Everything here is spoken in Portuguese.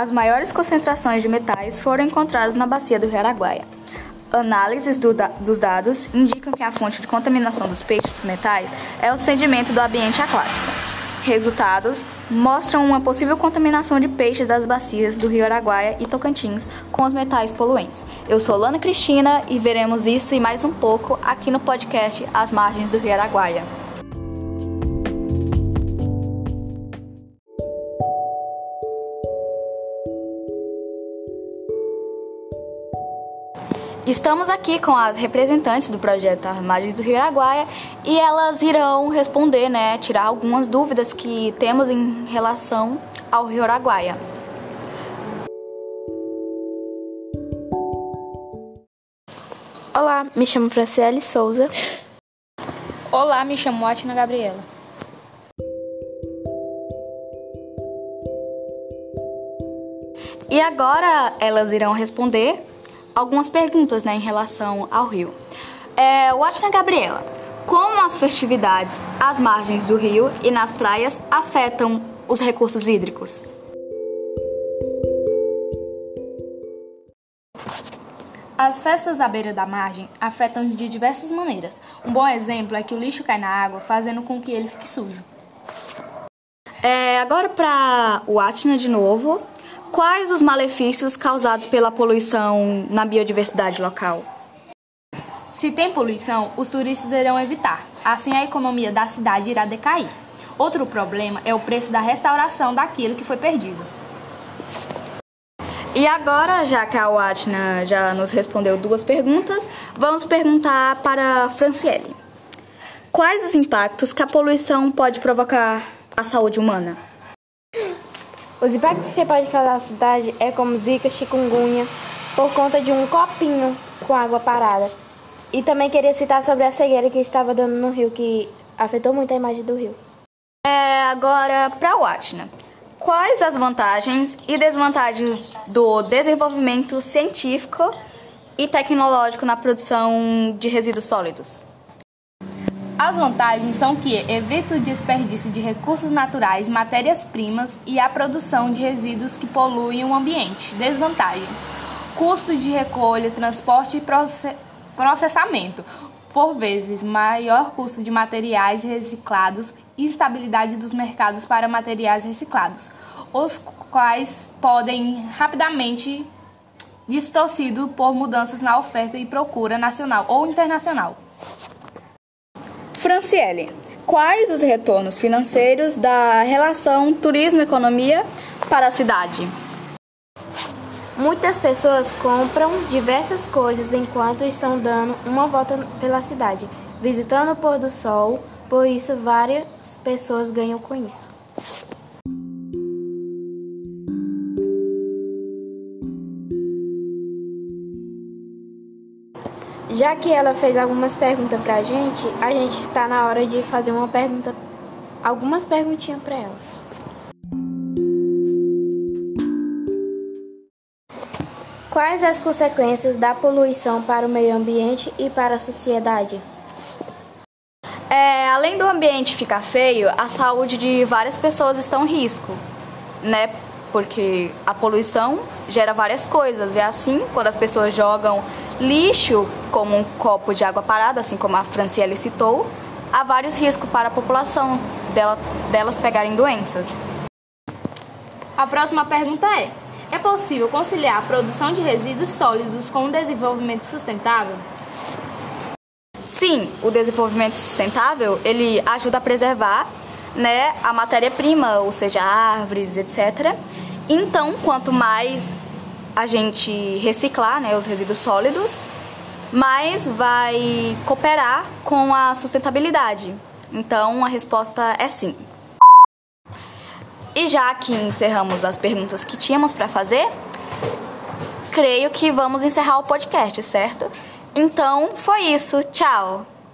as maiores concentrações de metais foram encontradas na bacia do Rio Araguaia. Análises do da dos dados indicam que a fonte de contaminação dos peixes metais é o sedimento do ambiente aquático. Resultados mostram uma possível contaminação de peixes das bacias do Rio Araguaia e Tocantins com os metais poluentes. Eu sou Lana Cristina e veremos isso e mais um pouco aqui no podcast As Margens do Rio Araguaia. Estamos aqui com as representantes do projeto Armagens do Rio Araguaia e elas irão responder, né, tirar algumas dúvidas que temos em relação ao Rio Araguaia. Olá, me chamo Franciele Souza. Olá, me chamo Atina Gabriela. E agora elas irão responder algumas perguntas né, em relação ao rio. É, Watna Gabriela, como as festividades às margens do rio e nas praias afetam os recursos hídricos? As festas à beira da margem afetam de diversas maneiras. Um bom exemplo é que o lixo cai na água, fazendo com que ele fique sujo. É, agora para o Atna de novo. Quais os malefícios causados pela poluição na biodiversidade local? Se tem poluição, os turistas irão evitar. Assim, a economia da cidade irá decair. Outro problema é o preço da restauração daquilo que foi perdido. E agora, já que a Watna já nos respondeu duas perguntas, vamos perguntar para a Franciele. Quais os impactos que a poluição pode provocar à saúde humana? Os impactos que pode causar na cidade é como zika, chikungunya, por conta de um copinho com água parada. E também queria citar sobre a cegueira que estava dando no rio, que afetou muito a imagem do rio. É, agora, para o Atna. Quais as vantagens e desvantagens do desenvolvimento científico e tecnológico na produção de resíduos sólidos? As vantagens são que evita o desperdício de recursos naturais, matérias-primas e a produção de resíduos que poluem o ambiente. Desvantagens: custo de recolha, transporte e processamento. Por vezes, maior custo de materiais reciclados e estabilidade dos mercados para materiais reciclados, os quais podem rapidamente distorcido por mudanças na oferta e procura nacional ou internacional. Franciele, quais os retornos financeiros da relação turismo-economia para a cidade? Muitas pessoas compram diversas coisas enquanto estão dando uma volta pela cidade, visitando o pôr do sol, por isso várias pessoas ganham com isso. Já que ela fez algumas perguntas pra gente, a gente está na hora de fazer uma pergunta, algumas perguntinhas para ela. Quais as consequências da poluição para o meio ambiente e para a sociedade? É, além do ambiente ficar feio, a saúde de várias pessoas está em risco, né? Porque a poluição gera várias coisas. É assim, quando as pessoas jogam lixo, como um copo de água parada, assim como a Franciele citou, há vários riscos para a população dela, delas pegarem doenças. A próxima pergunta é: é possível conciliar a produção de resíduos sólidos com o desenvolvimento sustentável? Sim, o desenvolvimento sustentável ele ajuda a preservar né, a matéria-prima, ou seja, árvores, etc. Então, quanto mais a gente reciclar né, os resíduos sólidos, mais vai cooperar com a sustentabilidade. Então, a resposta é sim. E já que encerramos as perguntas que tínhamos para fazer, creio que vamos encerrar o podcast, certo? Então, foi isso. Tchau!